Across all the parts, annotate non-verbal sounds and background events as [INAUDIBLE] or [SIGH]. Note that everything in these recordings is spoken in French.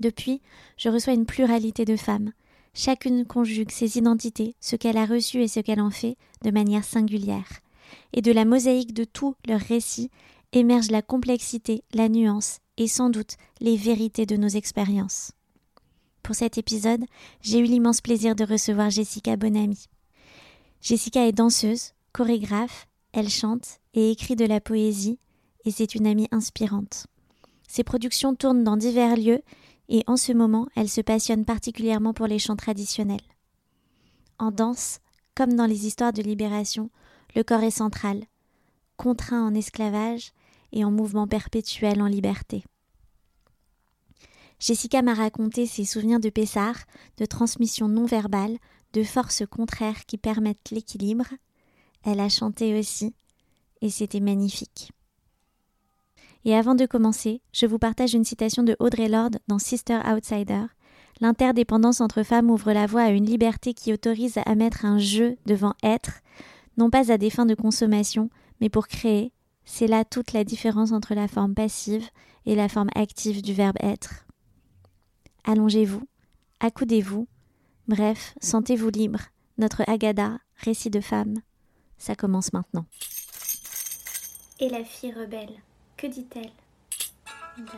Depuis, je reçois une pluralité de femmes. Chacune conjugue ses identités, ce qu'elle a reçu et ce qu'elle en fait, de manière singulière. Et de la mosaïque de tous leurs récits émerge la complexité, la nuance et sans doute les vérités de nos expériences. Pour cet épisode, j'ai eu l'immense plaisir de recevoir Jessica Bonamy. Jessica est danseuse, chorégraphe, elle chante et écrit de la poésie, et c'est une amie inspirante. Ses productions tournent dans divers lieux et en ce moment elle se passionne particulièrement pour les chants traditionnels. En danse, comme dans les histoires de libération, le corps est central, contraint en esclavage et en mouvement perpétuel en liberté. Jessica m'a raconté ses souvenirs de Pessard, de transmission non verbale, de forces contraires qui permettent l'équilibre. Elle a chanté aussi, et c'était magnifique. Et avant de commencer, je vous partage une citation de Audrey Lorde dans Sister Outsider. L'interdépendance entre femmes ouvre la voie à une liberté qui autorise à mettre un jeu devant être, non pas à des fins de consommation, mais pour créer. C'est là toute la différence entre la forme passive et la forme active du verbe être. Allongez-vous, accoudez-vous, bref, sentez-vous libre. Notre Agada, récit de femme, ça commence maintenant. Et la fille rebelle. Que dit-elle nous avons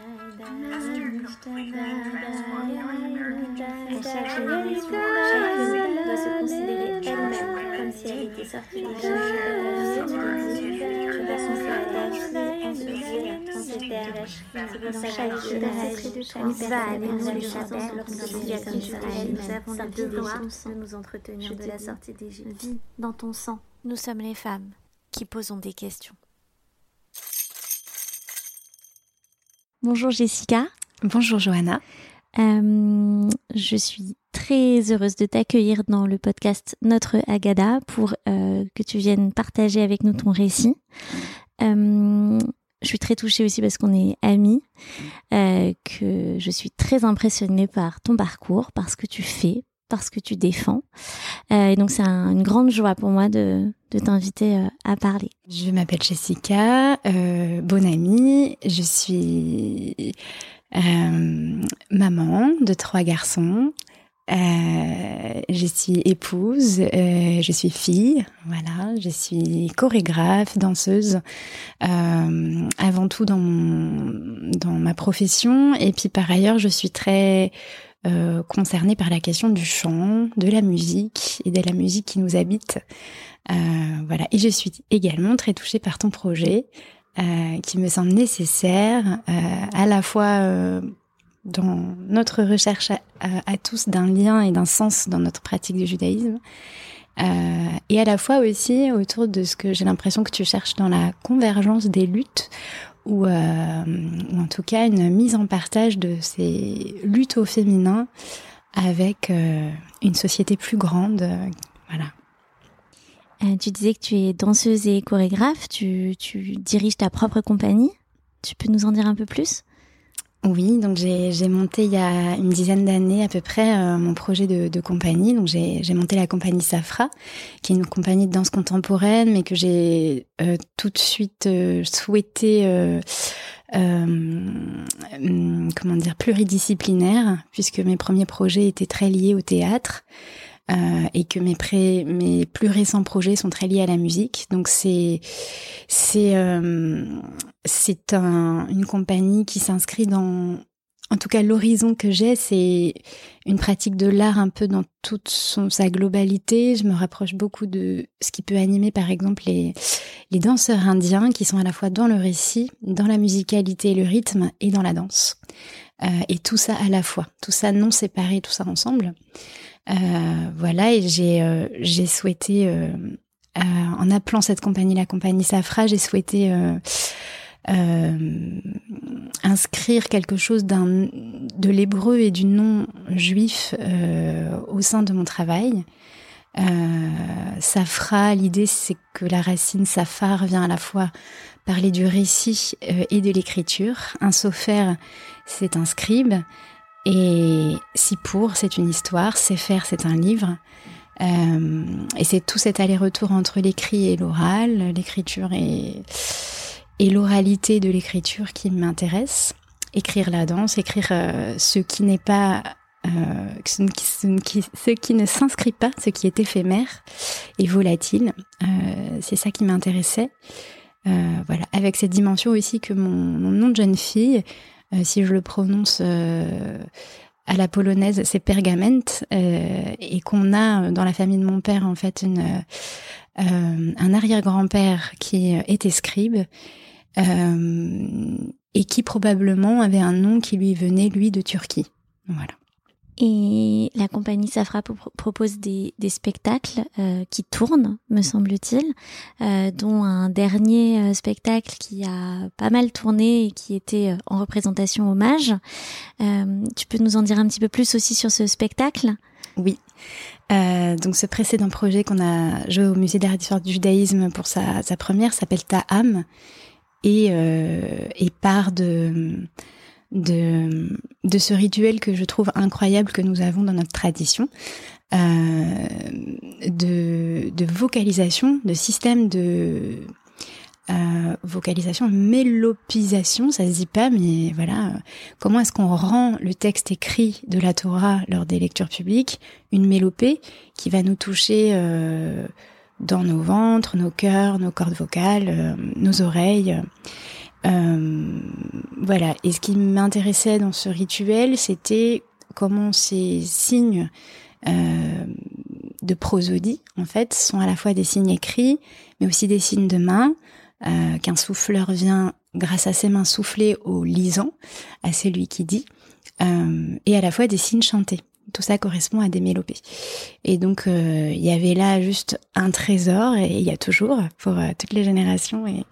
de nous entretenir de la sortie dans ton sang. Nous sommes les femmes qui posons des questions. Bonjour Jessica. Bonjour Johanna. Euh, je suis très heureuse de t'accueillir dans le podcast Notre Agada pour euh, que tu viennes partager avec nous ton récit. Euh, je suis très touchée aussi parce qu'on est amis, que je suis très impressionnée par ton parcours, par ce que tu fais, parce que tu défends. Euh, et donc c'est une grande joie pour moi de, t'inviter euh, à parler. Je m'appelle Jessica, euh, bonne amie. Je suis euh, maman de trois garçons. Je suis épouse, je suis fille, voilà, je suis chorégraphe, danseuse, avant tout dans ma profession, et puis par ailleurs je suis très euh, concernée par la question du chant, de la musique et de la musique qui nous habite. Euh, voilà. Et je suis également très touchée par ton projet, euh, qui me semble nécessaire à la fois dans notre recherche à, tous d'un lien et d'un sens dans notre pratique du judaïsme, et à la fois aussi autour de ce que j'ai l'impression que tu cherches dans la convergence des luttes ou, euh, ou, en tout cas une mise en partage de ces luttes au féminin avec euh, une société plus grande. Euh, voilà. Tu disais que tu es danseuse et chorégraphe, tu diriges ta propre compagnie. Tu peux nous en dire un peu plus? Oui, donc j'ai monté il y a une dizaine d'années à peu près euh, mon projet de, compagnie. Donc j'ai monté la compagnie Safra, qui est une compagnie de danse contemporaine, mais que j'ai euh, tout de suite euh, souhaité, comment dire, pluridisciplinaire, puisque mes premiers projets étaient très liés au théâtre. Euh, et que mes, plus récents projets sont très liés à la musique. Donc c'est euh, une compagnie qui s'inscrit dans en tout cas, l'horizon que j'ai, c'est une pratique de l'art un peu dans toute sa globalité. Je me rapproche beaucoup de ce qui peut animer, par exemple, les, les danseurs indiens qui sont à la fois dans le récit, dans la musicalité et le rythme et dans la danse. Euh, et tout ça à la fois, tout ça non séparé, tout ça ensemble. Euh, voilà, et j'ai euh, souhaité, en appelant cette compagnie la compagnie Safra, j'ai souhaité inscrire quelque chose de l'hébreu et du nom juif au sein de mon travail. Safra, l'idée c'est que la racine safar vient à la fois parler du récit euh, et de l'écriture. Un sofer, c'est un scribe. Et Sipour, c'est une histoire. Sefer, c'est un livre. Euh, et c'est tout cet aller-retour entre l'écrit et l'oral, l'écriture et l'oralité de l'écriture qui m'intéresse. Écrire la danse, écrire euh, ce qui n'est pas, ce, qui, ne s'inscrit pas, ce qui est éphémère et volatile. C'est ça qui m'intéressait. Euh, voilà, avec cette dimension aussi que mon, nom de jeune fille, euh, si je le prononce à la polonaise, c'est pergament, et qu'on a dans la famille de mon père en fait un arrière-grand-père qui était scribe euh, et qui probablement avait un nom qui lui venait, lui, de Turquie. Voilà. Et la compagnie Safra propose des, spectacles euh, qui tournent, me semble-t-il, euh, dont un dernier euh, spectacle qui a pas mal tourné et qui était en représentation hommage. tu peux nous en dire un petit peu plus aussi sur ce spectacle? Oui. donc ce précédent projet qu'on a joué au musée d'art et d'histoire du judaïsme pour sa, première s'appelle Ta'am et part de, de, de ce rituel que je trouve incroyable que nous avons dans notre tradition. Euh, de, de vocalisation, de système de euh, vocalisation, mélopisation, ça se dit pas, mais voilà, comment est-ce qu'on rend le texte écrit de la Torah lors des lectures publiques une mélopée qui va nous toucher euh, dans nos ventres, nos cœurs, nos cordes vocales, euh, nos oreilles. Euh, voilà. Et ce qui m'intéressait dans ce rituel, c'était comment ces signes euh, de prosodie, en fait, sont à la fois des signes écrits, mais aussi des signes de main, euh, qu'un souffleur vient, grâce à ses mains, souffler au lisant, à celui qui dit, et à la fois des signes chantés tout ça correspond à des mélopées. Et donc il y avait là juste un trésor et il y a toujours pour toutes les générations et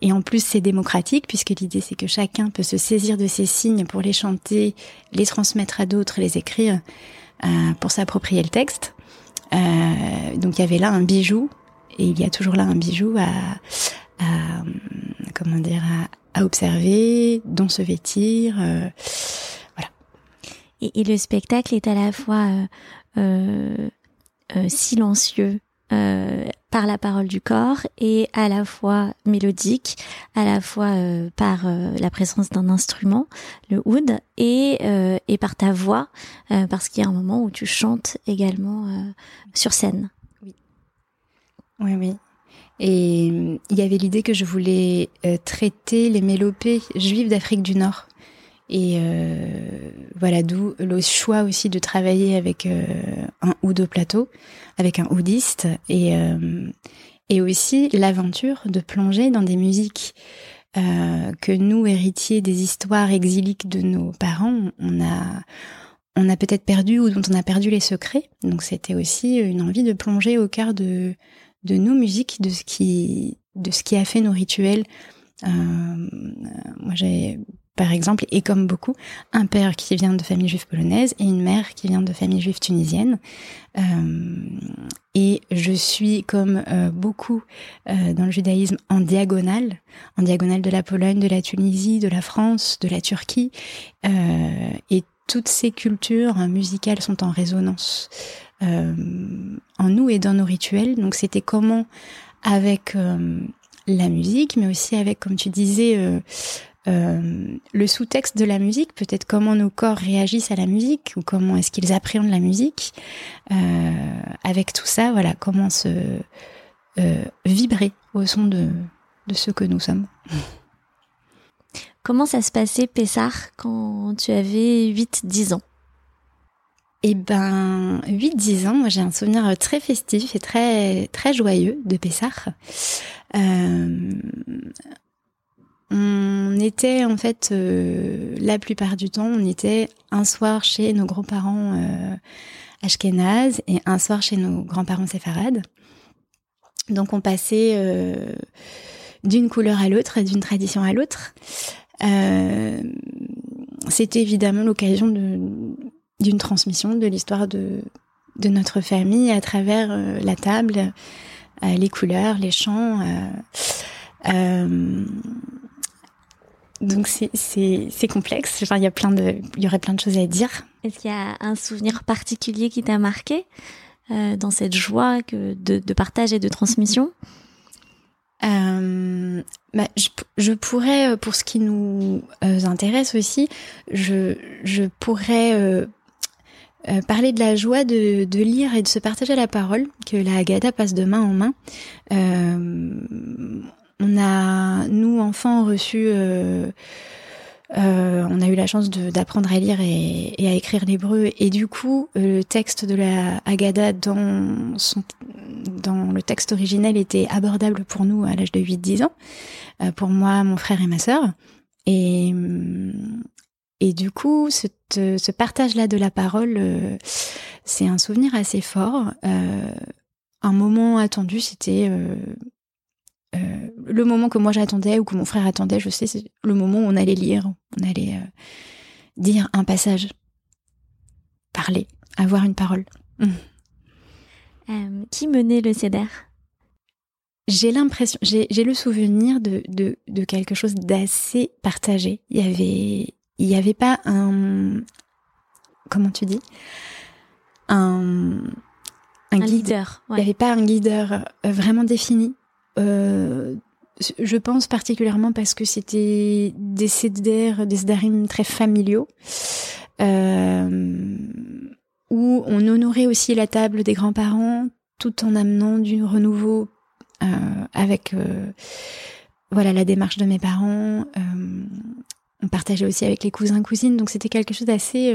et en plus c'est démocratique puisque l'idée c'est que chacun peut se saisir de ces signes pour les chanter, les transmettre à d'autres, les écrire euh, pour s'approprier le texte. donc il y avait là un bijou et il y a toujours là un bijou à, à comment dire à, à observer, dont se vêtir. Et, et, le spectacle est à la fois euh, euh, euh silencieux euh, par la parole du corps et à la fois mélodique, à la fois euh, par la présence d'un instrument, le oud, et, et par ta voix, parce qu'il y a un moment où tu chantes également sur scène. Oui, oui, oui. Et il y avait l'idée que je voulais traiter les mélopées juives d'Afrique du Nord. Et euh, voilà, d'où le choix aussi de travailler avec euh, un oud au plateau, avec un oudiste, et, euh, et aussi l'aventure de plonger dans des musiques euh, que nous, héritiers des histoires exiliques de nos parents, on a, on a peut-être perdu ou dont on a perdu les secrets. Donc c'était aussi une envie de plonger au cœur de, de nos musiques, de ce qui, de ce qui a fait nos rituels. Euh, moi, j'ai par exemple, et comme beaucoup, un père qui vient de famille juive polonaise et une mère qui vient de famille juive tunisienne. Euh, et je suis, comme euh, beaucoup euh, dans le judaïsme, en diagonale, en diagonale de la Pologne, de la Tunisie, de la France, de la Turquie. Et toutes ces cultures musicales sont en résonance en nous et dans nos rituels. Donc c'était comment, avec la musique, mais aussi avec, comme tu disais, euh, le sous-texte de la musique, peut-être comment nos corps réagissent à la musique ou comment est-ce qu'ils appréhendent la musique. Euh, avec tout ça, voilà, comment se euh, vibrer au son de, de ce que nous sommes. [LAUGHS] Comment ça se passait, Pessar, quand tu avais 8-10 ans? Eh ben, 8-10 ans, moi j'ai un souvenir très festif et très très joyeux de Pessar. Euh, on était en fait euh, la plupart du temps, on était un soir chez nos grands-parents euh, ashkénazes et un soir chez nos grands-parents séfarades. Donc on passait euh, d'une couleur à l'autre, d'une tradition à l'autre. Euh, c'était évidemment l'occasion d'une transmission de l'histoire de, notre famille à travers la table, les couleurs, les chants. Donc c'est complexe. Enfin, il y a plein de, il y aurait plein de choses à dire. Est-ce qu'il y a un souvenir particulier qui t'a marqué euh, dans cette joie que de, de, partage et de transmission? Euh, bah, je, je, pourrais, euh, pour ce qui nous euh, intéresse aussi, je, je pourrais euh, parler de la joie de, de, lire et de se partager la parole, que la Haggadah passe de main en main. On a, nous enfants, reçu euh, on a eu la chance d'apprendre à lire et, à écrire l'hébreu. Et du coup, euh, le texte de la Haggadah dans, son, dans le texte originel était abordable pour nous à l'âge de 8-10 ans, euh, pour moi, mon frère et ma sœur. Et, et du coup, ce, ce partage-là de la parole, c'est un souvenir assez fort. un moment attendu, c'était euh, le moment que moi j'attendais ou que mon frère attendait, je sais, c'est le moment où on allait lire, on allait euh, dire un passage, parler, avoir une parole. Mmh. Euh, qui menait le CEDER J'ai l'impression, j'ai le souvenir de, de, de quelque chose d'assez partagé. Il y avait, il y avait pas un, comment tu dis, un, un, leader. Il n'y avait pas un leader vraiment défini. Euh, je pense particulièrement parce que c'était des CDR, des très familiaux, euh, où on honorait aussi la table des grands-parents tout en amenant du renouveau euh, avec voilà la démarche de mes parents. On partageait aussi avec les cousins cousines, donc c'était quelque chose d'assez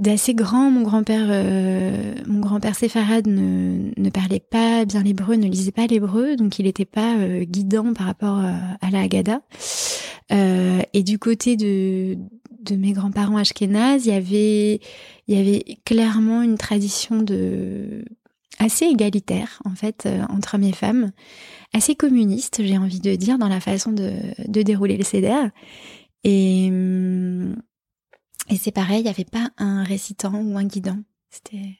d'assez grand. Mon grand-père, euh, mon grand-père séfarade ne, ne parlait pas bien l'hébreu, ne lisait pas l'hébreu, donc il n'était pas euh, guidant par rapport à, euh, à la Haggadah. Euh, et du côté de, de mes grands-parents ashkénazes, il y avait, il y avait clairement une tradition de assez égalitaire en fait entre hommes et femmes, assez communiste, j'ai envie de dire, dans la façon de, de dérouler le hum, et c'est pareil, il n'y avait pas un récitant ou un guidant. C'était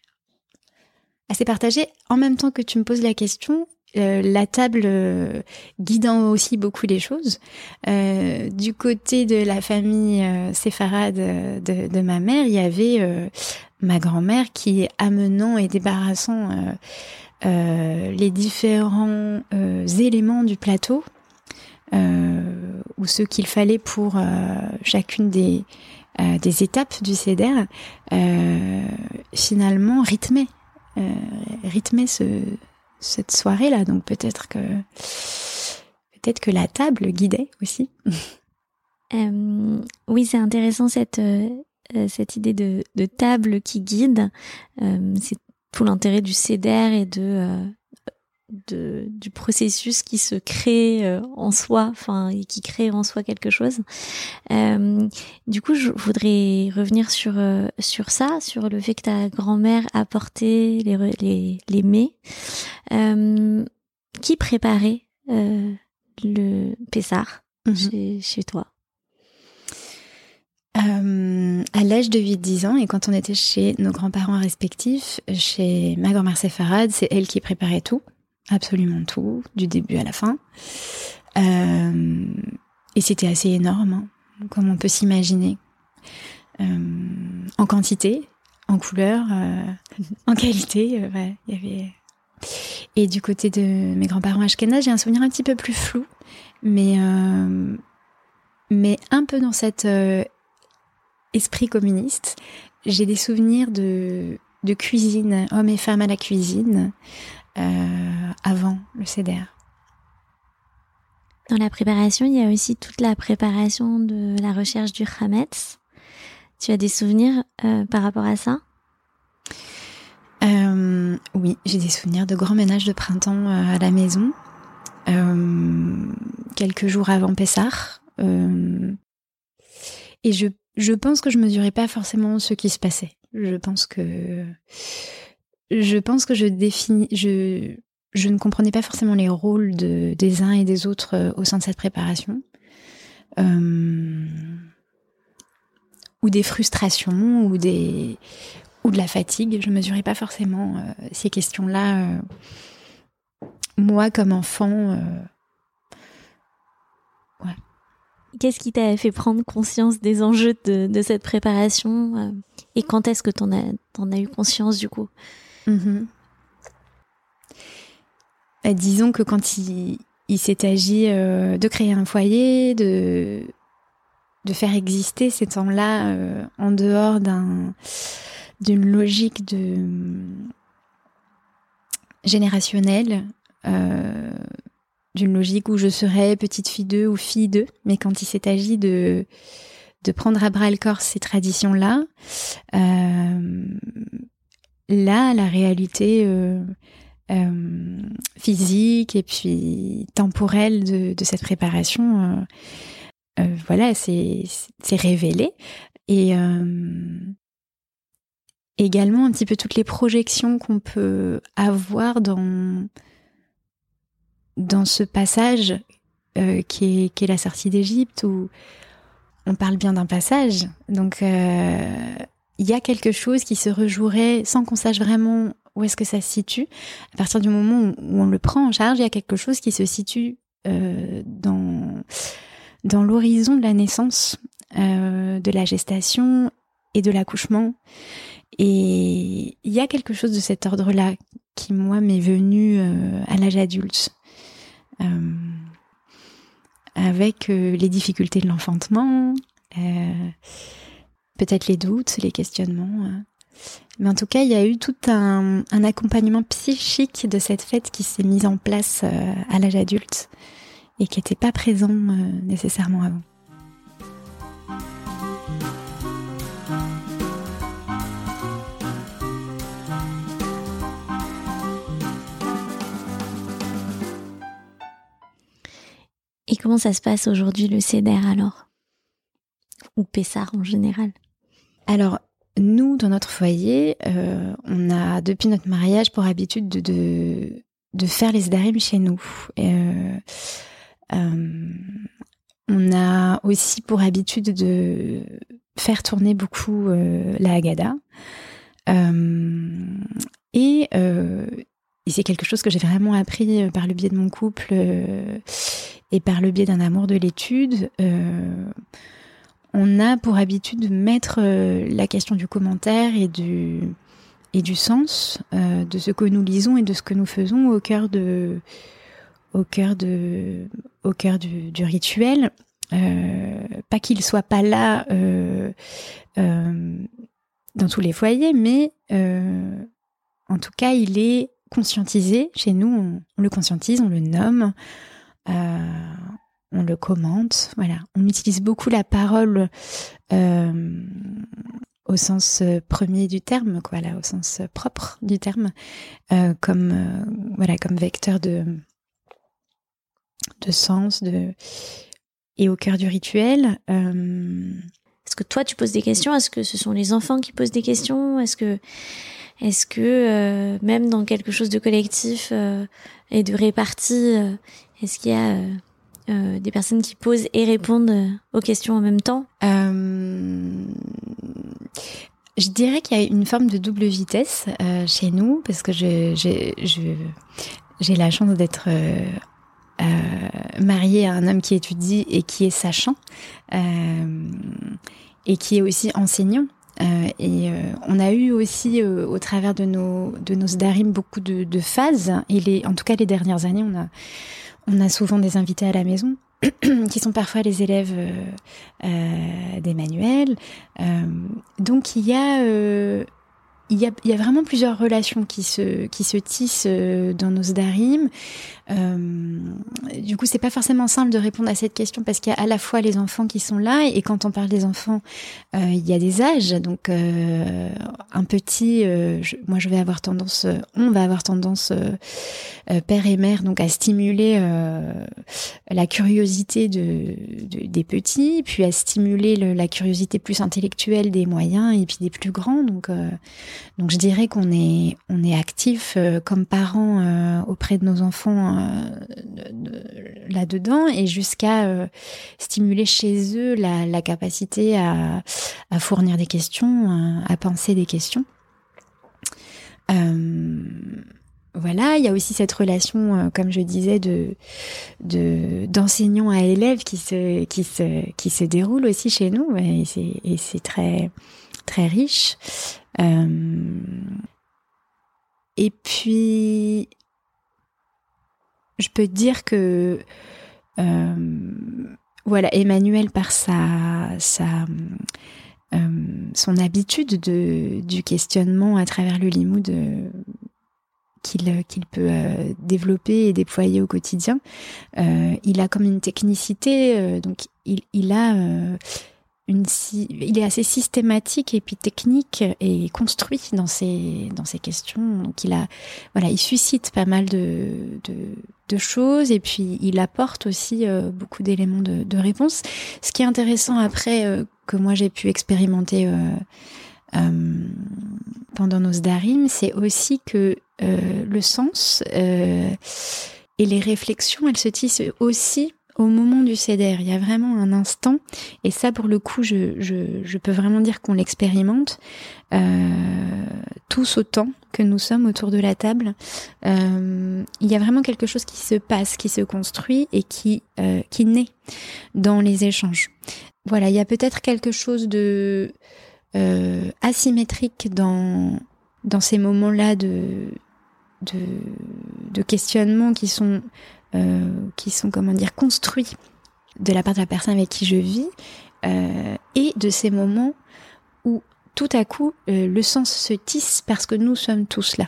assez partagé. En même temps que tu me poses la question, euh, la table euh, guidant aussi beaucoup les choses. Euh, du côté de la famille séfarade de, de, ma mère, il y avait ma grand-mère qui, amenant et débarrassant les différents éléments du plateau, ou ce qu'il fallait pour chacune des euh, des étapes du CEDER, euh, finalement rythmer, euh, cette soirée-là. Donc peut-être que peut-être que la table guidait aussi. [LAUGHS] oui, c'est intéressant cette cette idée de, de table qui guide. c'est tout l'intérêt du CEDER et de de, du processus qui se crée euh, en soi, enfin, et qui crée en soi quelque chose. Euh, du coup, je voudrais revenir sur euh, sur ça, sur le fait que ta grand-mère apportait les les, les mets. Euh, qui préparait le Pessar mhm. chez, chez toi? Euh, à l'âge de 8-10 ans, et quand on était chez nos grands-parents respectifs, chez ma grand-mère Séfarade, c'est elle qui préparait tout absolument tout, du début à la fin. Euh, et c'était assez énorme, hein, comme on peut s'imaginer, euh, en quantité, en couleur, euh, en qualité. Et du côté de mes grands-parents Ashkenaz, j'ai un souvenir un petit peu plus flou, mais mais un peu dans cet esprit communiste. J'ai des souvenirs de cuisine, hommes et femmes à la cuisine, euh, avant le CDR. Dans la préparation, il y a aussi toute la préparation de la recherche du Hametz. Tu as des souvenirs euh, par rapport à ça? Euh, Oui, j'ai des souvenirs de grands ménages de printemps à la maison, quelques jours avant Pessah. et je, je pense que je mesurais pas forcément ce qui se passait. Je pense que je pense que je définis, je, je ne comprenais pas forcément les rôles de, des uns et des autres euh, au sein de cette préparation. Euh, ou des frustrations, ou, des, ou de la fatigue. Je ne mesurais pas forcément euh, ces questions-là. moi, comme enfant. Qu'est-ce qui t'a fait prendre conscience des enjeux de, de cette préparation Et quand est-ce que tu en, as, eu conscience du coup? Mm-hmm. Bah, disons que quand il, s'est agi euh, de créer un foyer, de, faire exister ces temps-là euh, en dehors d'un, d'une logique générationnelle, euh, d'une logique où je serais petite fille d'eux ou fille d'eux, mais quand il s'est agi de prendre à bras le corps ces traditions-là, là, la réalité euh, physique et puis temporelle de, cette préparation, euh, euh, voilà, c'est révélé. Et également un petit peu toutes les projections qu'on peut avoir dans, dans ce passage qui, est, qui est la sortie d'Égypte, où on parle bien d'un passage. Donc, il y a quelque chose qui se rejouerait sans qu'on sache vraiment où est-ce que ça se situe À partir du moment où on le prend en charge, il y a quelque chose qui se situe euh, dans, dans l'horizon de la naissance, euh, de la gestation et de l'accouchement. Et il y a quelque chose de cet ordre-là qui, moi, m'est venu euh, à l'âge adulte. avec les difficultés de l'enfantement, peut-être les doutes, les questionnements. Mais en tout cas, il y a eu tout un, accompagnement psychique de cette fête qui s'est mise en place euh, à l'âge adulte et qui n'était pas présent euh, nécessairement avant. Et comment ça se passe aujourd'hui le CEDER alors? Ou Pessard en général? Alors, nous, dans notre foyer, euh, on a depuis notre mariage pour habitude de, faire les Zdarim chez nous. Euh, euh, on a aussi pour habitude de faire tourner beaucoup la Haggadah. et c'est quelque chose que j'ai vraiment appris par le biais de mon couple et par le biais d'un amour de l'étude on a pour habitude de mettre euh, la question du commentaire et du, et du sens euh, de ce que nous lisons et de ce que nous faisons au cœur du, rituel. Euh, pas qu'il soit pas là dans tous les foyers mais en tout cas il est conscientisé. Chez nous on le conscientise on le nomme on le commente. Voilà, on utilise beaucoup la parole euh, au sens euh, premier du terme, quoi, au sens propre du terme, euh, comme voilà, comme vecteur de sens, et au cœur du rituel. Est-ce que toi tu poses des questions? Est-ce que ce sont les enfants qui posent des questions? Est-ce que est-ce que même dans quelque chose de collectif et de réparti, est-ce qu'il y a euh, des personnes qui posent et répondent euh, aux questions en même temps euh, Je dirais qu'il y a une forme de double vitesse chez nous parce que j'ai la chance d'être mariée à un homme qui étudie et qui est sachant et qui est aussi enseignant. et on a eu aussi au travers de nos de darim beaucoup de, phases et en tout cas les dernières années on a on a souvent des invités à la maison [CLEARS THROAT] qui sont parfois les élèves euh, euh, d'Emmanuel. Euh, donc il y a il y, a, vraiment plusieurs relations qui se, qui se tissent euh, dans nos sdarim. Euh, du coup, c'est pas forcément simple de répondre à cette question parce qu'il y a à la fois les enfants qui sont là et quand on parle des enfants, euh, il y a des âges. Donc, un petit, moi, je vais avoir tendance, on va avoir tendance, père et mère, donc à stimuler la curiosité de, de, des petits, puis à stimuler le, la curiosité plus intellectuelle des moyens et puis des plus grands. Donc, donc, je dirais qu'on est, on est actif comme parents auprès de nos enfants là-dedans et jusqu'à euh, stimuler chez eux la, capacité à, fournir des questions, à, penser des questions. Euh, voilà, il y a aussi cette relation, euh, comme je disais, de d'enseignant à élève qui se qui se qui se déroule aussi chez nous et c'est très très riche. et puis je peux dire que euh, voilà, Emmanuel par sa, sa euh, son habitude de, du questionnement à travers le limoud euh, qu'il qu'il peut développer et déployer au quotidien, il a comme une technicité, donc il, il a il est assez systématique et puis technique et construit dans ses, dans ses questions. Donc il a, voilà, il suscite pas mal de, de, choses et puis il apporte aussi euh, beaucoup d'éléments de, de réponse. Ce qui est intéressant après euh, que moi j'ai pu expérimenter euh, pendant nos darim, c'est aussi que le sens et les réflexions, elles se tissent aussi au moment du CDR. Il y a vraiment un instant, et ça pour le coup, je, peux vraiment dire qu'on l'expérimente euh, tous autant que nous sommes autour de la table. Euh, il y a vraiment quelque chose qui se passe, qui se construit et qui, euh, naît dans les échanges. Voilà, il y a peut-être quelque chose de asymétrique dans, ces moments-là de, de, questionnement qui sont qui sont, comment dire, construits de la part de la personne avec qui je vis, euh, et de ces moments où tout à coup euh, le sens se tisse parce que nous sommes tous là.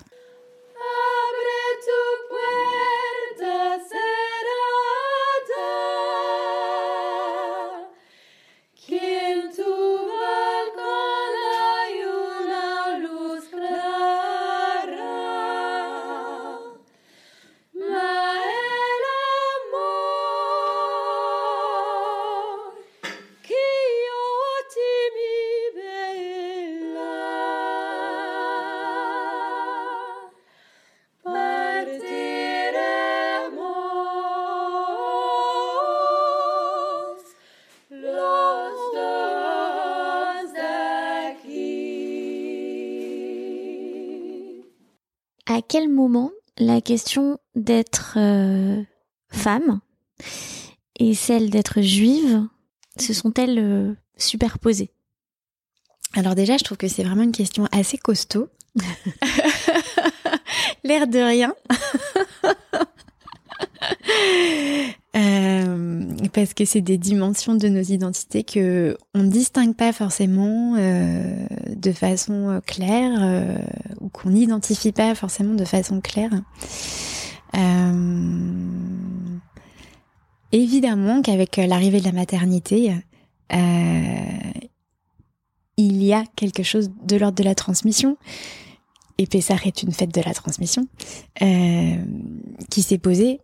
Quel moment la question d'être euh, femme et celle d'être juive se sont-elles euh, superposées? Alors déjà, je trouve que c'est vraiment une question assez costaud. [LAUGHS] L'air de rien. Euh, parce que c'est des dimensions de nos identités que on ne distingue pas forcément euh, de façon euh, claire euh, ou qu'on n'identifie pas forcément de façon claire. évidemment qu'avec l'arrivée de la maternité, il y a quelque chose de l'ordre de la transmission. Et Pessah est une fête de la transmission qui s'est posée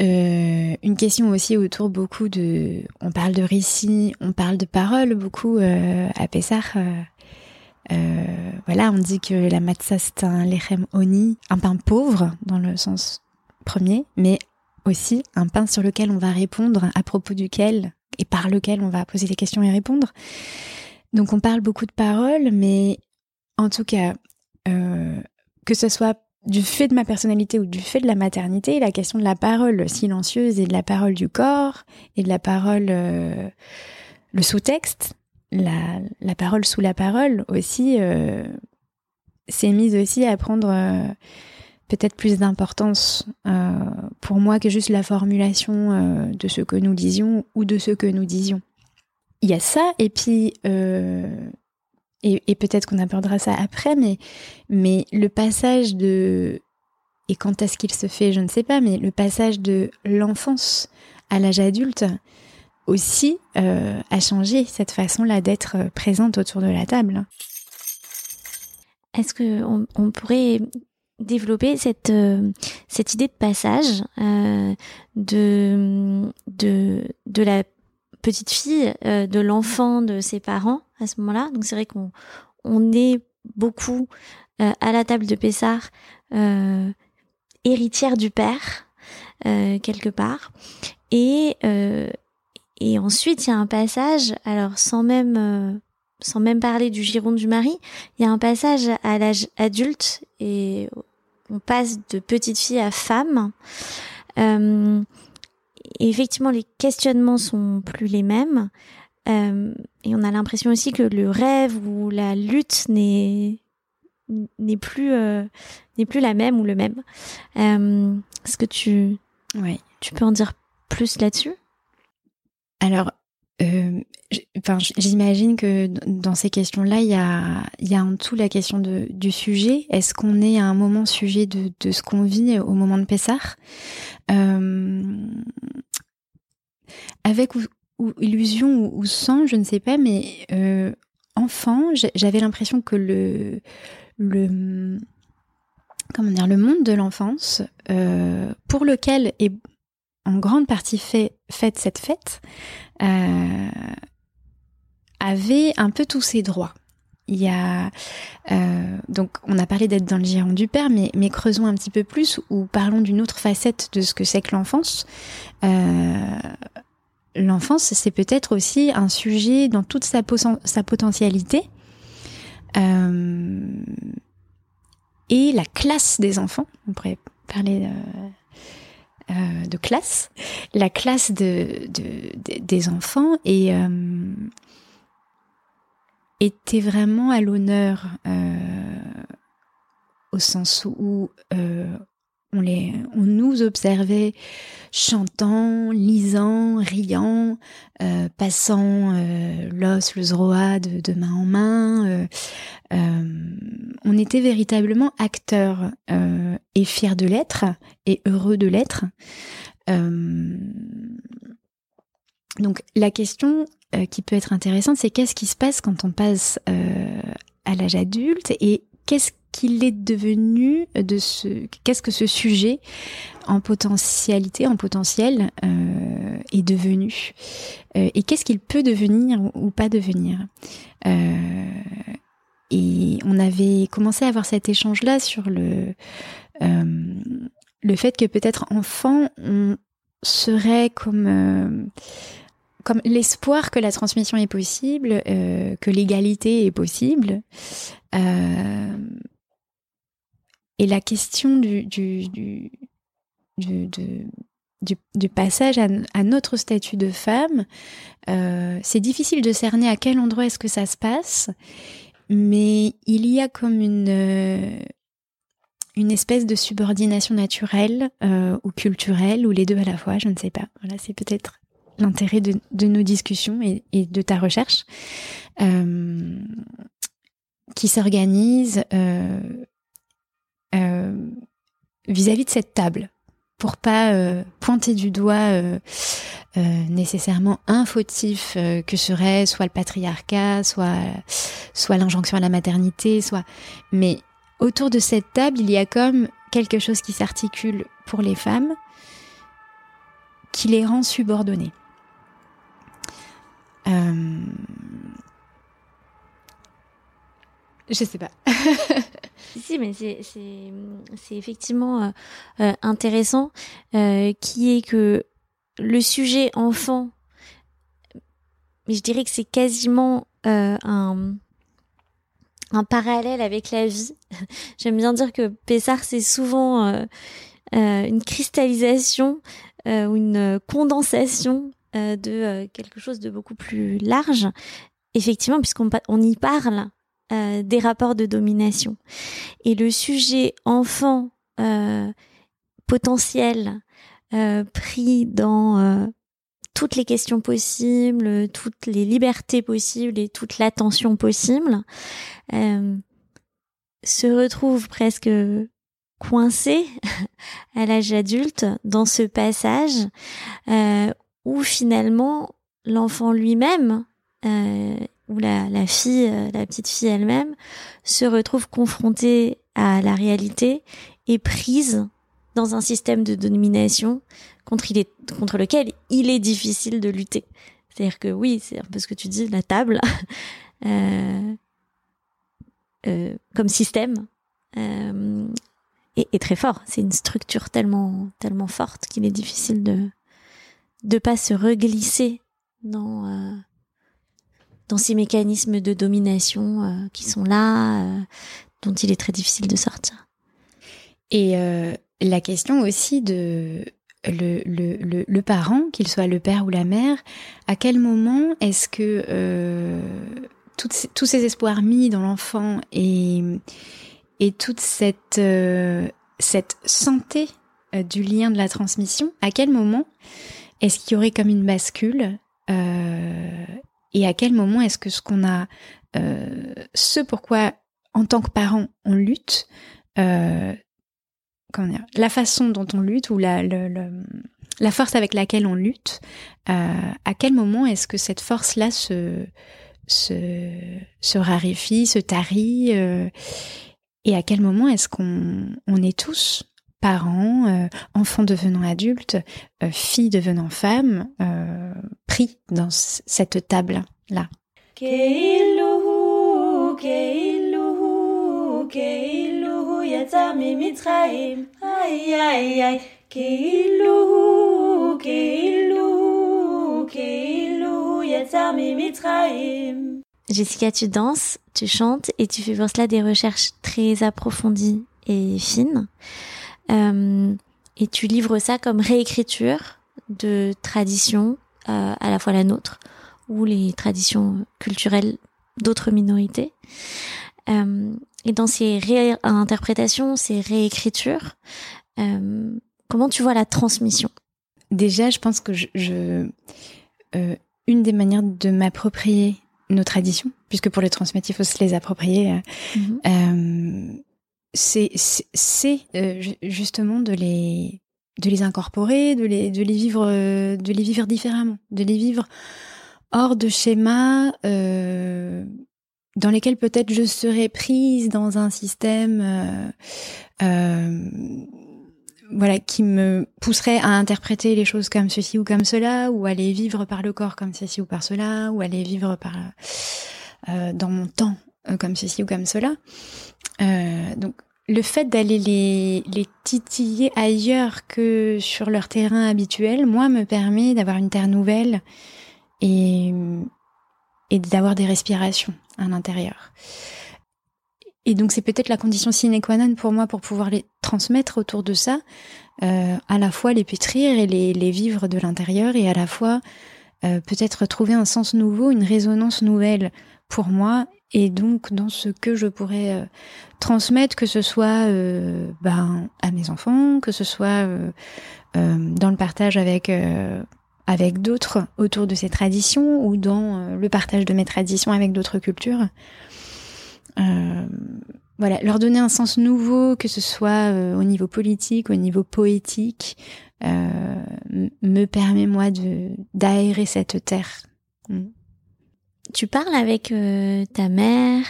euh, une question aussi autour beaucoup de... On parle de récits, on parle de paroles beaucoup euh, à Pessah. Euh, voilà, on dit que la matzah c'est un lechem oni, un pain pauvre dans le sens premier, mais aussi un pain sur lequel on va répondre, à propos duquel et par lequel on va poser des questions et répondre. Donc on parle beaucoup de paroles, mais en tout cas, que ce soit du fait de ma personnalité ou du fait de la maternité, la question de la parole silencieuse et de la parole du corps et de la parole, euh, le sous-texte, la, la, parole sous la parole aussi, euh, s'est mise aussi à prendre euh, peut-être plus d'importance pour moi que juste la formulation de ce que nous disions ou de ce que nous disions. Il y a ça, et puis et, peut-être qu'on abordera ça après, mais, mais le passage de... Et quand est-ce qu'il se fait, je ne sais pas, mais le passage de l'enfance à l'âge adulte aussi euh, a changé cette façon-là d'être présente autour de la table. Est-ce qu'on on pourrait développer cette, euh, cette idée de passage euh, de, de, de la petite fille, euh, de l'enfant de ses parents à ce moment-là. Donc c'est vrai qu'on on est beaucoup à la table de Pessard héritière du père quelque part. Et, et ensuite il y a un passage, alors sans même sans même parler du giron du mari, il y a un passage à l'âge adulte et on passe de petite fille à femme. Euh, et effectivement, les questionnements sont plus les mêmes. Euh, et on a l'impression aussi que le rêve ou la lutte n'est n'est plus euh, n'est plus la même ou le même. Est-ce que tu ouais. tu peux en dire plus là-dessus? Alors euh, j'imagine que dans ces questions-là, il y a, il y a en tout la question de, du sujet. Est-ce qu'on est à un moment sujet de, de ce qu'on vit au moment de Pessar euh, Avec ou, illusion ou, sans, je ne sais pas, mais euh, enfant, j'avais l'impression que le, le, comment dire, le monde de l'enfance, euh, pour lequel est en grande partie fait, faite cette fête, euh, avait un peu tous ses droits. Il y a euh, donc on a parlé d'être dans le giron du père, mais, creusons un petit peu plus ou parlons d'une autre facette de ce que c'est que l'enfance. Euh, l'enfance, c'est peut-être aussi un sujet dans toute sa, sa potentialité. et la classe des enfants, on pourrait parler euh, de classe, la classe de, des enfants et euh, était vraiment à l'honneur euh, au sens où on, les, on nous observait chantant, lisant, riant, euh, passant euh, l'os, le zroa de, main en main. Euh, on était véritablement acteurs et fiers de l'être et heureux de l'être. Donc la question qui peut être intéressante, c'est qu'est-ce qui se passe quand on passe à l'âge adulte et qu'est-ce qu'il est devenu de ce qu'est-ce que ce sujet en potentialité en potentiel euh, est devenu euh, et qu'est-ce qu'il peut devenir ou, pas devenir. Euh, et on avait commencé à avoir cet échange là sur le le fait que peut-être enfant on serait comme l'espoir que la transmission est possible, que l'égalité est possible, euh, et la question du, passage à, notre statut de femme, euh, c'est difficile de cerner à quel endroit est-ce que ça se passe, mais il y a comme une, euh, une espèce de subordination naturelle ou culturelle, ou les deux à la fois, je ne sais pas. Voilà, c'est peut-être l'intérêt de, nos discussions et, de ta recherche. Euh, qui s'organise euh, euh, vis-à-vis de cette table pour pas pointer du doigt nécessairement un fautif que serait soit le patriarcat, soit soit l'injonction à la maternité, soit mais autour de cette table, il y a comme quelque chose qui s'articule pour les femmes qui les rend subordonnées. Je sais pas. [LAUGHS] si, mais c'est effectivement euh, euh, intéressant, euh, qui est que le sujet enfant, je dirais que c'est quasiment un un parallèle avec la vie. [LAUGHS] J'aime bien dire que Pessard c'est souvent une cristallisation ou une condensation de quelque chose de beaucoup plus large. Effectivement, puisqu'on on y parle euh, des rapports de domination. Et le sujet enfant euh, potentiel euh, pris dans toutes les questions possibles, toutes les libertés possibles et toute l'attention possible, euh, se retrouve presque coincé [LAUGHS] à l'âge adulte dans ce passage euh, où finalement l'enfant lui-même euh, ou la, la fille, euh, la petite fille elle-même, se retrouve confrontée à la réalité et prise dans un système de domination contre, il est, contre lequel il est difficile de lutter. C'est-à-dire que oui, c'est un peu ce que tu dis, la table, [LAUGHS] euh, comme système, est, est, très fort. C'est une structure tellement, tellement forte qu'il est difficile de de pas se reglisser dans euh, dans ces mécanismes de domination euh, qui sont là, euh, dont il est très difficile de sortir. Et la question aussi de le, le, le, parent, qu'il soit le père ou la mère, à quel moment est-ce que tous ces espoirs mis dans l'enfant et, et toute cette, cette santé du lien de la transmission, à quel moment est-ce qu'il y aurait comme une bascule et à quel moment est-ce que ce qu'on a, ce pourquoi en tant que parent on lutte, comment dire, la façon dont on lutte ou la, la force avec laquelle on lutte, euh, à quel moment est-ce que cette force-là se, se, se raréfie, se tarit euh, et à quel moment est-ce qu'on on est tous parents, euh, enfants devenant adultes, euh, filles devenant femmes, euh, pris dans cette table-là. Jessica, tu danses, tu chantes et tu fais pour cela des recherches très approfondies et fines. Euh, et tu livres ça comme réécriture de traditions, euh, à la fois la nôtre ou les traditions culturelles d'autres minorités. Euh, et dans ces réinterprétations, ces réécritures, comment tu vois la transmission? Déjà, je pense que je, je euh, une des manières de m'approprier nos traditions, puisque pour les transmettre, il faut se les approprier, euh, mm -hmm. C'est euh, justement de les de les incorporer, de les de les vivre de les vivre différemment, de les vivre hors de schémas euh, dans lesquels peut-être je serais prise dans un système euh, euh, voilà qui me pousserait à interpréter les choses comme ceci ou comme cela ou à les vivre par le corps comme ceci ou par cela ou à les vivre par euh, dans mon temps euh, comme ceci ou comme cela. Euh, donc le fait d'aller les, titiller ailleurs que sur leur terrain habituel, moi, me permet d'avoir une terre nouvelle et, d'avoir des respirations à l'intérieur. Et donc c'est peut-être la condition sine qua non pour moi pour pouvoir les transmettre autour de ça, euh, à la fois les pétrir et les, les vivre de l'intérieur et à la fois euh, peut-être trouver un sens nouveau, une résonance nouvelle pour moi et donc dans ce que je pourrais euh, transmettre, que ce soit euh, ben, à mes enfants, que ce soit euh, dans le partage avec avec d'autres autour de ces traditions ou dans le partage de mes traditions avec d'autres cultures. Euh, voilà, leur donner un sens nouveau, que ce soit euh, au niveau politique, au niveau poétique, euh, me permet moi de d'aérer cette terre. Mm. Tu parles avec euh, ta mère,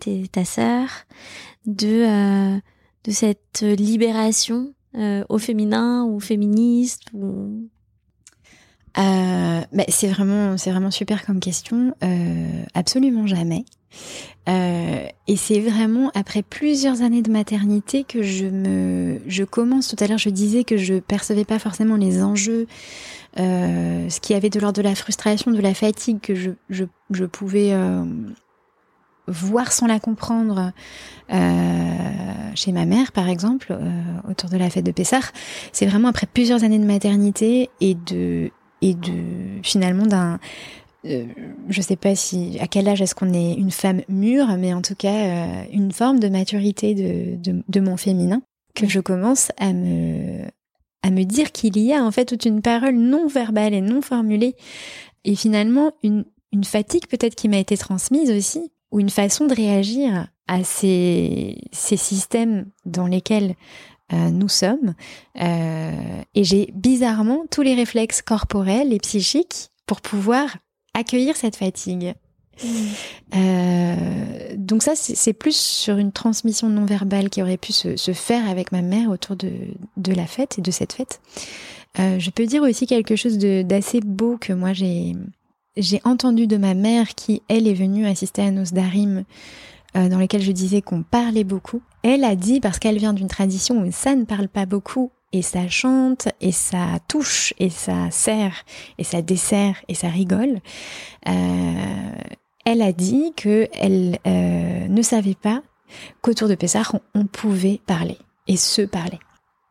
tes, ta sœur, de de cette libération au féminin ou féministe ou euh, bah, c'est vraiment, c'est vraiment super comme question. Euh, absolument jamais. Euh, et c'est vraiment après plusieurs années de maternité que je me, je commence. Tout à l'heure, je disais que je percevais pas forcément les enjeux, euh, ce qui avait de l'ordre de la frustration, de la fatigue que je, je, je pouvais euh, voir sans la comprendre chez ma mère, par exemple, autour de la fête de Pessah. C'est vraiment après plusieurs années de maternité et de et de finalement d'un euh, je sais pas si à quel âge est-ce qu'on est une femme mûre, mais en tout cas euh, une forme de maturité de, de, de, mon féminin que je commence à me à me dire qu'il y a en fait toute une parole non verbale et non formulée et finalement une, une fatigue peut-être qui m'a été transmise aussi ou une façon de réagir à ces, ces systèmes dans lesquels euh, nous sommes. Et j'ai bizarrement tous les réflexes corporels et psychiques pour pouvoir accueillir cette fatigue. Mmh. Euh, donc ça, c'est plus sur une transmission non verbale qui aurait pu se, se faire avec ma mère autour de, de, la fête et de cette fête. Euh, je peux dire aussi quelque chose d'assez beau que moi j'ai j'ai entendu de ma mère qui elle est venue assister à nos darim euh, dans lesquels je disais qu'on parlait beaucoup. Elle a dit parce qu'elle vient d'une tradition où ça ne parle pas beaucoup et ça chante et ça touche et ça sert et ça dessert et ça rigole. Euh, elle a dit que elle euh, ne savait pas qu'autour de Pessah on, pouvait parler et se parler.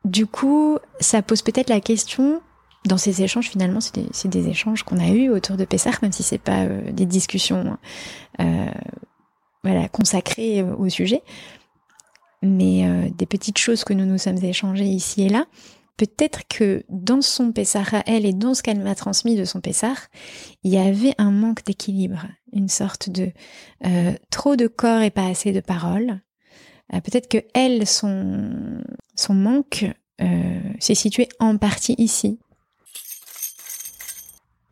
Du coup, ça pose peut-être la question dans ces échanges, finalement, c'est des, échanges qu'on a eus autour de Pessah, même si c'est pas euh, des discussions consacrées au sujet, mais euh, des petites choses que nous nous sommes échangées ici et là. Peut-être que dans son Pessah à elle et dans ce qu'elle m'a transmis de son Pessah, il y avait un manque d'équilibre, une sorte de euh, trop de corps et pas assez de paroles. Euh, peut-être que elle, son, son manque euh, s'est situé en partie ici.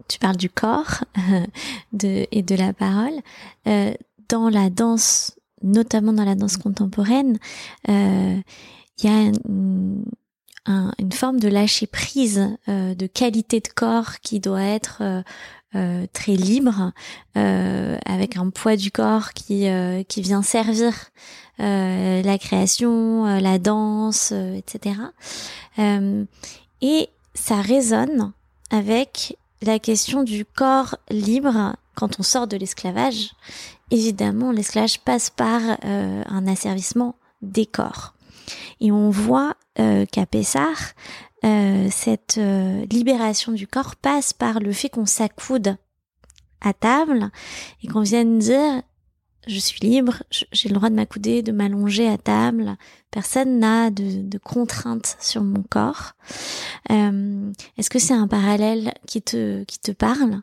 Tu parles du corps [LAUGHS] et de la parole. dans la danse, notamment dans la danse contemporaine, il y a une forme de lâcher prise, de qualité de corps qui doit être euh, très libre, euh, avec un poids du corps qui euh, qui vient servir la création, la danse, etc. et ça résonne avec la question du corps libre quand on sort de l'esclavage. Évidemment, l'esclavage passe par un asservissement des corps. Et on voit qu'à Pessar, euh, cette euh, libération du corps passe par le fait qu'on s'accoude à table et qu'on vienne dire je suis libre, j'ai le droit de m'accouder, de m'allonger à table. Personne n'a de, de contraintes sur mon corps. Euh, Est-ce que c'est un parallèle qui te qui te parle?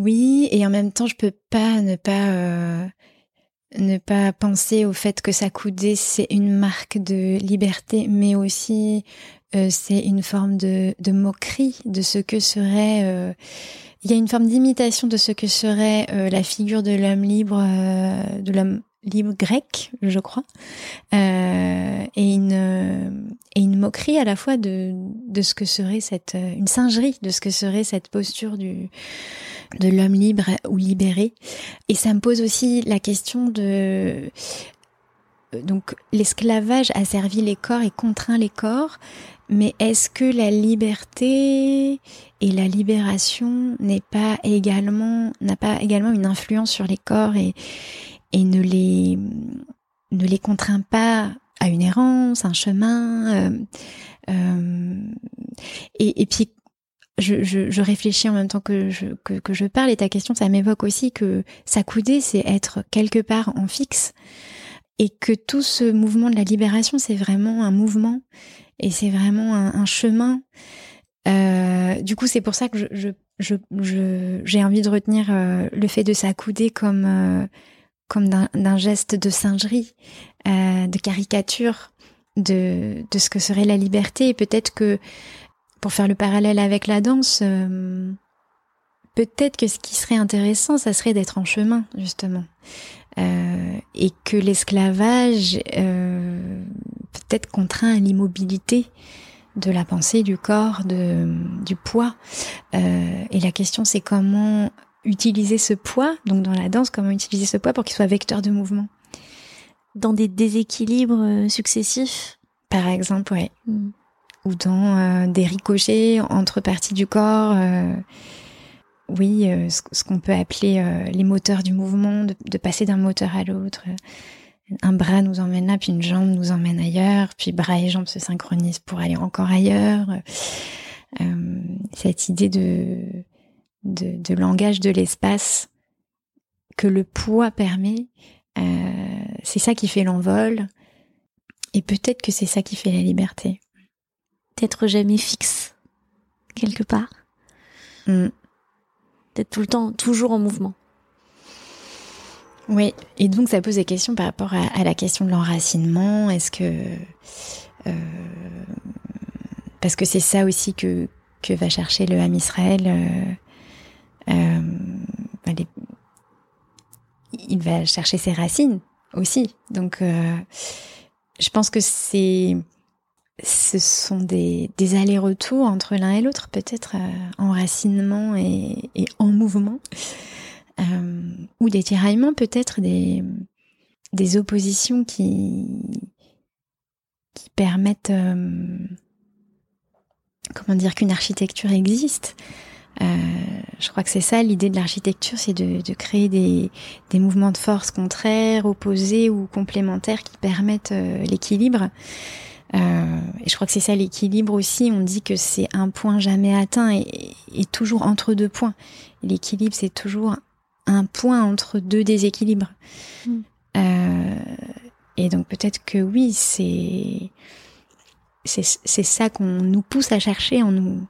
Oui, et en même temps, je peux pas ne pas euh, ne pas penser au fait que s'accouder c'est une marque de liberté, mais aussi euh, c'est une forme de, moquerie de ce que serait. Euh, il y a une forme d'imitation de ce que serait la figure de l'homme libre, de l'homme libre grec, je crois, et une et une moquerie à la fois de de ce que serait cette une singerie de ce que serait cette posture du de l'homme libre ou libéré. Et ça me pose aussi la question de donc l'esclavage a servi les corps et contraint les corps, mais est-ce que la liberté et la libération n'est pas également n'a pas également une influence sur les corps et et ne les ne les contraint pas à une errance, un chemin euh, euh, et, et puis je, réfléchis en même temps que je, que, je parle et ta question, ça m'évoque aussi que s'accouder, c'est être quelque part en fixe et que tout ce mouvement de la libération, c'est vraiment un mouvement et c'est vraiment un, chemin. Euh, du coup, c'est pour ça que j'ai envie de retenir euh, le fait de s'accouder comme, euh, comme d'un, geste de singerie, de caricature de, de ce que serait la liberté. Et peut-être que, pour faire le parallèle avec la danse, peut-être que ce qui serait intéressant, ça serait d'être en chemin, justement. Euh, et que l'esclavage euh, peut-être contraint à l'immobilité de la pensée, du corps, de, du poids. Euh, et la question, c'est comment utiliser ce poids, donc dans la danse, comment utiliser ce poids pour qu'il soit vecteur de mouvement. Dans des déséquilibres successifs? Par exemple, oui. Hmm. Ou dans des ricochets entre parties du corps oui, euh, ce, qu'on peut appeler euh, les moteurs du mouvement, de, passer d'un moteur à l'autre. Un bras nous emmène là, puis une jambe nous emmène ailleurs, puis bras et jambes se synchronisent pour aller encore ailleurs. Euh, cette idée de, langage de l'espace que le poids permet, c'est ça qui fait l'envol, et peut-être que c'est ça qui fait la liberté. D'être jamais fixe quelque part. Mm. D'être tout le temps, toujours en mouvement. Oui, et donc ça pose des questions par rapport à, la question de l'enracinement. Est-ce que. Euh, parce que c'est ça aussi que, que va chercher le Ham Israël. Euh, euh, bah, il va chercher ses racines aussi. Donc, je pense que c'est ce sont des, allers-retours entre l'un et l'autre, peut-être euh, enracinement et, en mouvement, euh, ou des tiraillements, peut-être des, oppositions qui, permettent, euh, comment dire, qu'une architecture existe. Euh, je crois que c'est ça l'idée de l'architecture, c'est de, créer des, des, mouvements de force contraires, opposés ou complémentaires qui permettent l'équilibre. Euh, et je crois que c'est ça l'équilibre aussi. On dit que c'est un point jamais atteint et, toujours entre deux points. L'équilibre, c'est toujours un point entre deux déséquilibres. Mm. Euh, et donc peut-être que oui, c'est c'est ça qu'on nous pousse à chercher en nous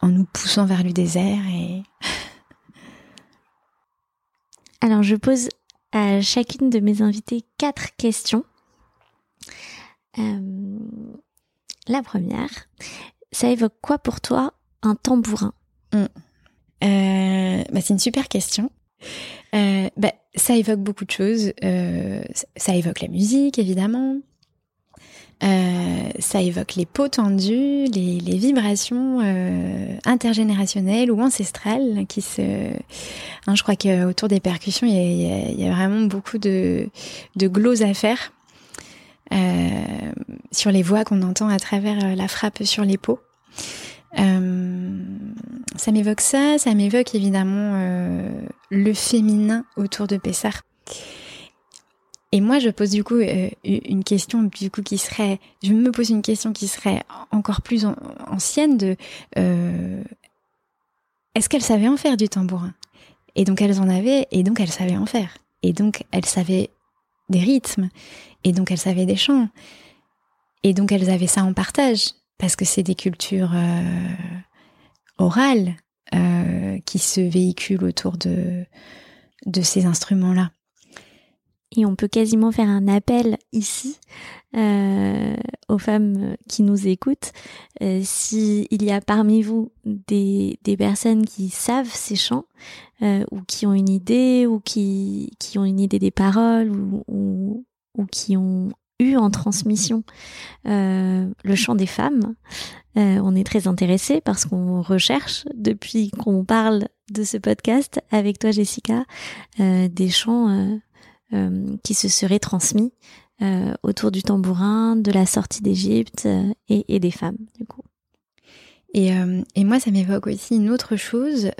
en nous poussant vers le désert et [LAUGHS] alors je pose à chacune de mes invités quatre questions euh, la première, ça évoque quoi pour toi un tambourin? Mm. euh, bah, C'est une super question. Euh, bah, ça évoque beaucoup de choses. ça évoque la musique, évidemment. ça évoque les peaux tendues, les, vibrations intergénérationnelles ou ancestrales qui se. Hein, je crois qu'autour des percussions, il y, a, vraiment beaucoup de, de à faire. Euh, sur les voix qu'on entend à travers euh, la frappe sur les peaux. Euh, ça m'évoque ça, ça m'évoque évidemment le féminin autour de Pessar. Et moi, je pose du coup une question du coup qui serait, je me pose une question qui serait encore plus ancienne de est-ce qu'elles savaient en faire du tambourin? Et donc elles en avaient, et donc elles savaient en faire. Et donc elles savaient des rythmes, et donc elles savaient des chants. Et donc elles avaient ça en partage, parce que c'est des cultures euh, orales euh, qui se véhiculent autour de, de ces instruments-là. Et on peut quasiment faire un appel ici euh, aux femmes qui nous écoutent. Euh, S'il y a parmi vous des, des personnes qui savent ces chants, euh, ou qui ont une idée, ou qui, qui ont une idée des paroles, ou, ou, ou qui ont eu en transmission euh, le chant des femmes. Euh, on est très intéressé parce qu'on recherche depuis qu'on parle de ce podcast avec toi Jessica euh, des chants qui se seraient transmis autour du tambourin, de la sortie d'Égypte et, et, des femmes du coup. Et, moi, ça m'évoque aussi une autre chose.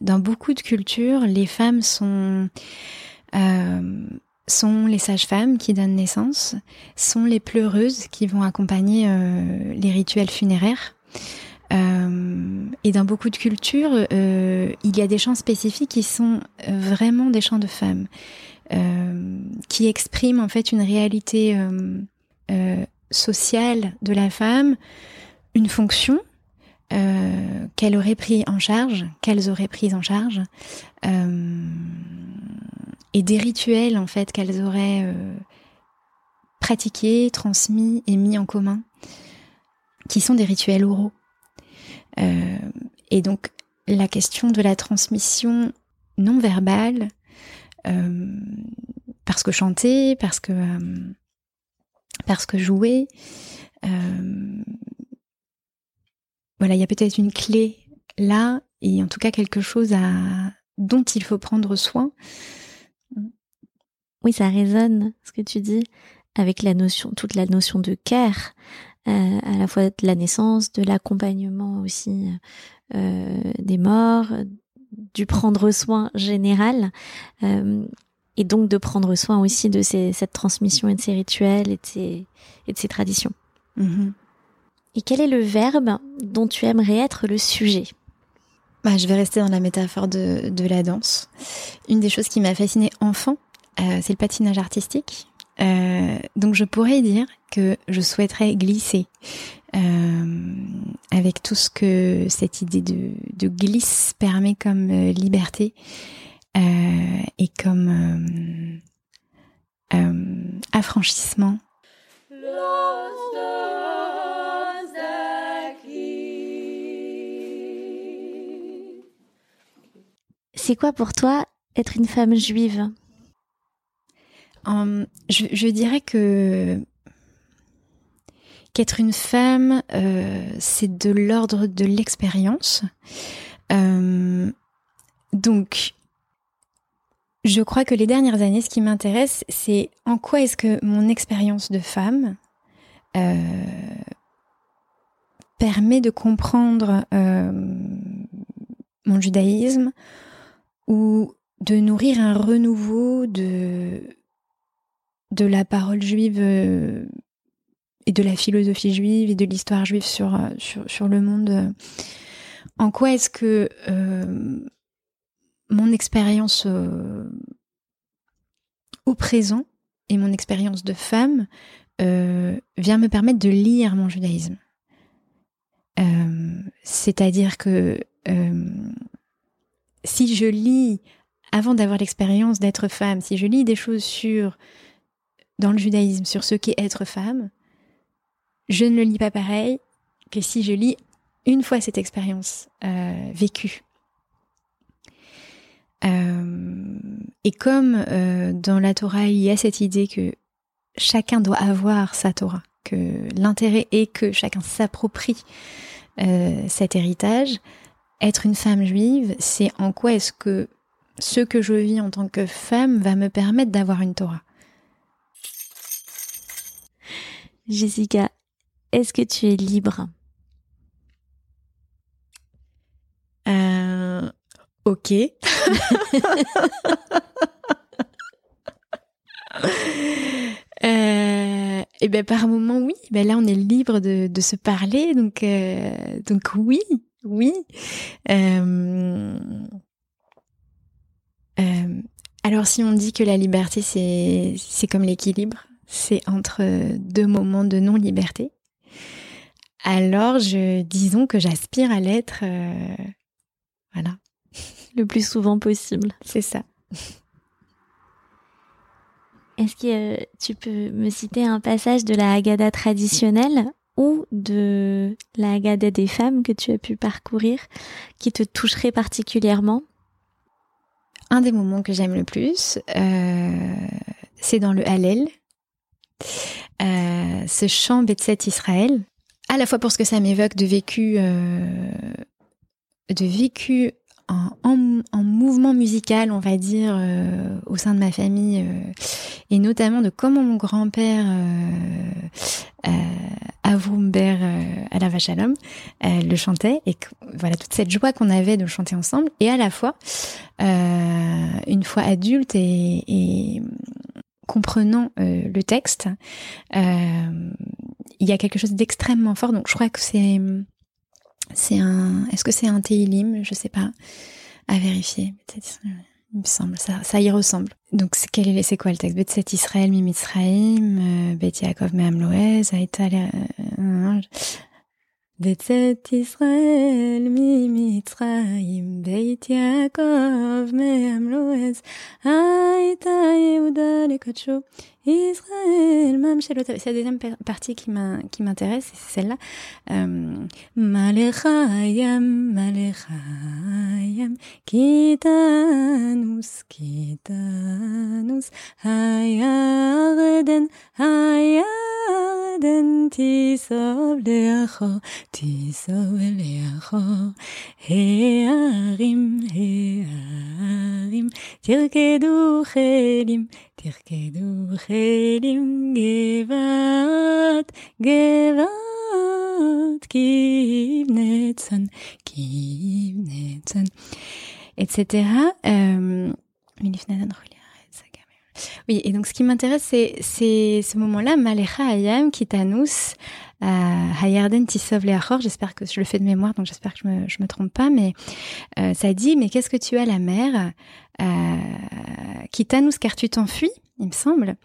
dans beaucoup de cultures, les femmes sont sont les sages-femmes qui donnent naissance, sont les pleureuses qui vont accompagner euh, les rituels funéraires. Euh, et dans beaucoup de cultures, euh, il y a des chants spécifiques qui sont vraiment des chants de femmes, qui expriment en fait une réalité sociale de la femme, une fonction qu'elle aurait pris en charge, qu'elles auraient prise en charge, et des rituels en fait qu'elles auraient euh, pratiqués, transmis et mis en commun, qui sont des rituels oraux. Euh, et donc la question de la transmission non verbale, euh, parce que chanter, parce que parce que jouer, voilà, il y a peut-être une clé là et en tout cas quelque chose à dont il faut prendre soin. Oui, ça résonne ce que tu dis avec la notion, toute la notion de care, euh, à la fois de la naissance, de l'accompagnement aussi euh, des morts, du prendre soin général, euh, et donc de prendre soin aussi de ces, cette transmission et de ces rituels et de ces, et de ces traditions. Mm-hmm. Et quel est le verbe dont tu aimerais être le sujet? Bah, Je vais rester dans la métaphore de, de la danse. Une des choses qui m'a fascinée enfant, euh, c'est le patinage artistique. Donc je pourrais dire que je souhaiterais glisser avec tout ce que cette idée de, glisse permet comme liberté et comme affranchissement. C'est quoi pour toi être une femme juive? Je, dirais que qu'être une femme, euh, c'est de l'ordre de l'expérience. Euh, donc, je crois que les dernières années, ce qui m'intéresse, c'est en quoi est-ce que mon expérience de femme euh, permet de comprendre mon judaïsme, ou de nourrir un renouveau de, de la parole juive euh, et de la philosophie juive et de l'histoire juive sur, euh, le monde. En quoi est-ce que euh, mon expérience au présent et mon expérience de femme vient me permettre de lire mon judaïsme C'est-à-dire que si je lis, avant d'avoir l'expérience d'être femme, si je lis des choses sur, dans le judaïsme, sur ce qu'est être femme, je ne le lis pas pareil que si je lis une fois cette expérience euh, vécue. Euh, et comme euh, dans la Torah, il y a cette idée que chacun doit avoir sa Torah, que l'intérêt est que chacun s'approprie cet héritage, être une femme juive, c'est en quoi est-ce que ce que je vis en tant que femme va me permettre d'avoir une Torah? Jessica, est-ce que tu es libre? Euh, Ok. [LAUGHS] Euh, et ben par moment oui. Ben là on est libre de, se parler, donc euh, oui. Oui. Alors si on dit que la liberté, c'est comme l'équilibre, c'est entre deux moments de non-liberté, alors je, disons que j'aspire à l'être, euh, voilà. [LAUGHS] Le plus souvent possible. C'est ça. Est-ce que tu peux me citer un passage de la Haggadah traditionnelle ou de la Haggadah des femmes que tu as pu parcourir qui te toucherait particulièrement? Un des moments que j'aime le plus, euh, c'est dans le Hallel, euh, ce chant Betset Israël, à la fois pour ce que ça m'évoque de vécu, euh, de vécu en, mouvement musical, on va dire, euh, au sein de ma famille, et notamment de comment mon grand-père euh, Avroumber à la le chantait, et voilà toute cette joie qu'on avait de le chanter ensemble, et à la fois, une fois adulte et comprenant le texte, il y a quelque chose d'extrêmement fort. Donc je crois que c'est c'est un. Est-ce que c'est un Teilim Je sais pas. À vérifier. Il me semble. Ça, y ressemble. Donc c'est quel est c'est quoi le texte? Bet Israël mi Mitzraim, euh, Bet Yaakov me'am loez, Aïta בצאת ישראל ממצרים, בית יעקב מעם לועז, הייתה יהודה לקדשו, Israël, Mam C'est la deuxième partie qui m'intéresse, c'est celle-là. Euh, Malechayam, Malechayam, Kitanus, Kitanus, Hayarden, Hayarden, Tisov leacho, Tisov leacho, Hearim, Hearim, Tirkedu chelim, Tirkedu chelim, Etc. Euh, oui, et donc ce qui m'intéresse, c'est ce moment-là, Malecha Hayam, Kitanous, euh, Hayarden, Tisov, Leachor, j'espère que je le fais de mémoire, donc j'espère que je me, me trompe pas, mais euh, ça dit, mais qu'est-ce que tu as la mer euh, Kitanous, car tu t'enfuis? Il me semble.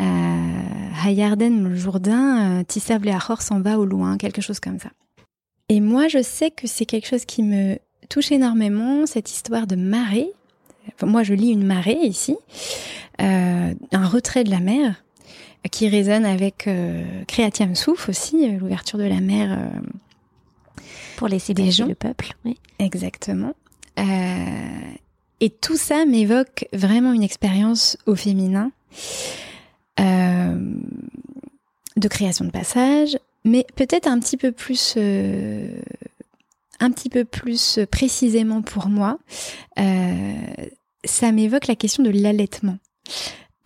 Euh, Hayarden le Jourdain, euh, Tissav Léachor s'en va au loin, quelque chose comme ça. Et moi, je sais que c'est quelque chose qui me touche énormément, cette histoire de marée. moi, je lis une marée ici, euh, un retrait de la mer, qui résonne avec euh, Créatiam Souf aussi, euh, l'ouverture de la mer. Euh, Pour laisser des gens. le peuple. Oui. Exactement. Et tout ça m'évoque vraiment une expérience au féminin de création de passage, mais peut-être un petit peu plus plus précisément pour moi, ça m'évoque la question de l'allaitement.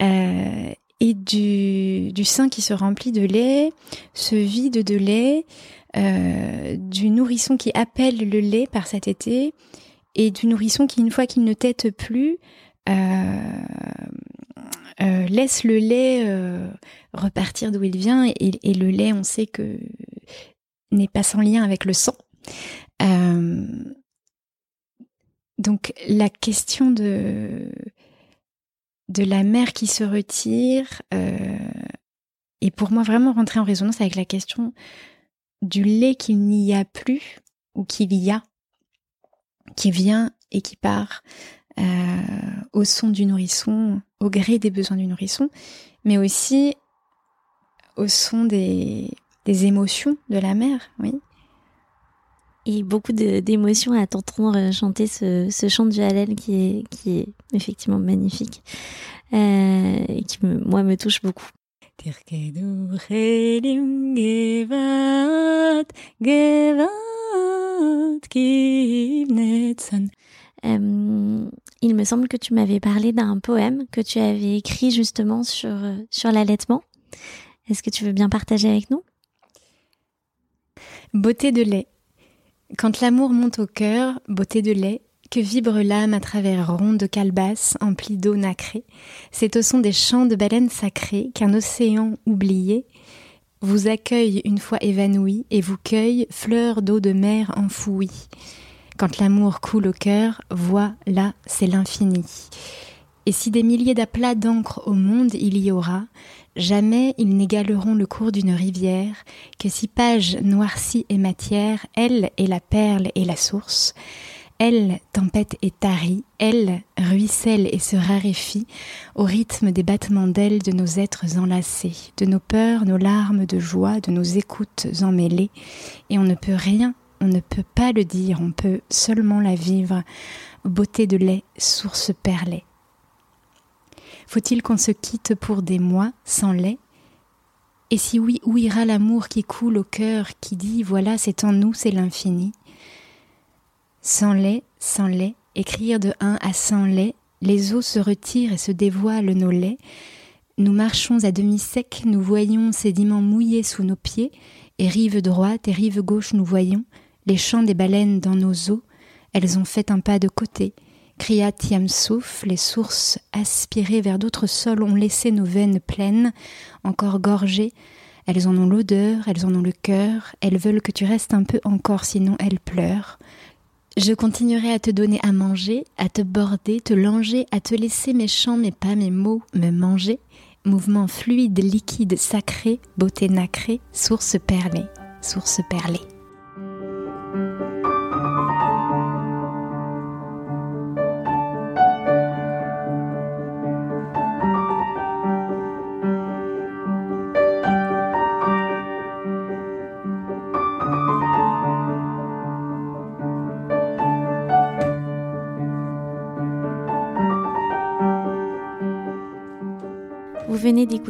Euh, et du, sein qui se remplit de lait, ce vide de lait, euh, du nourrisson qui appelle le lait par cet été, et du nourrisson qui, une fois qu'il ne tète plus, euh, euh, laisse le lait euh, repartir d'où il vient, et, le lait, on sait que n'est pas sans lien avec le sang. Donc la question de de la mère qui se retire et pour moi vraiment rentrer en résonance avec la question du lait qu'il n'y a plus ou qu'il y a, qui vient et qui part euh, au son du nourrisson, au gré des besoins du nourrisson, mais aussi au son des, des émotions de la mère, oui et beaucoup d'émotions à t'entendre chanter ce, ce, chant du Hallel qui est, qui est effectivement magnifique euh, et qui, me, moi, me touche beaucoup. Euh, il me semble que tu m'avais parlé d'un poème que tu avais écrit justement sur, euh, sur l'allaitement. Est-ce que tu veux bien partager avec nous? Beauté de lait. Quand l'amour monte au cœur, beauté de lait, que vibre l'âme à travers rondes de calebasse emplies d'eau nacrée, c'est au son des chants de baleines sacrées qu'un océan oublié vous accueille une fois évanoui et vous cueille fleurs d'eau de mer enfouie. Quand l'amour coule au cœur, voilà, c'est l'infini. Et si des milliers d'aplats d'encre au monde il y aura, Jamais ils n'égaleront le cours d'une rivière, que si page noircie et matière, elle est la perle et la source. Elle, tempête et tarie, elle, ruisselle et se raréfie au rythme des battements d'ailes de nos êtres enlacés, de nos peurs, nos larmes de joie, de nos écoutes emmêlées, et on ne peut rien, on ne peut pas le dire, on peut seulement la vivre, beauté de lait, source perlée. Faut-il qu'on se quitte pour des mois sans lait? Et si oui, où ira l'amour qui coule au cœur, qui dit voilà, c'est en nous, c'est l'infini? Sans lait, sans lait, écrire de un à cent lait, les eaux se retirent et se dévoilent nos laits. Nous marchons à demi sec, nous voyons sédiments mouillés sous nos pieds, et rive droite et rive gauche nous voyons les chants des baleines dans nos eaux. Elles ont fait un pas de côté, Cria souffle, les sources aspirées vers d'autres sols ont laissé nos veines pleines, encore gorgées. Elles en ont l'odeur, elles en ont le cœur, elles veulent que tu restes un peu encore, sinon elles pleurent. Je continuerai à te donner à manger, à te border, te langer, à te laisser mes chants, mes pas, mes mots me manger. Mouvement fluide, liquide, sacré, beauté nacrée, source perlée, source perlée.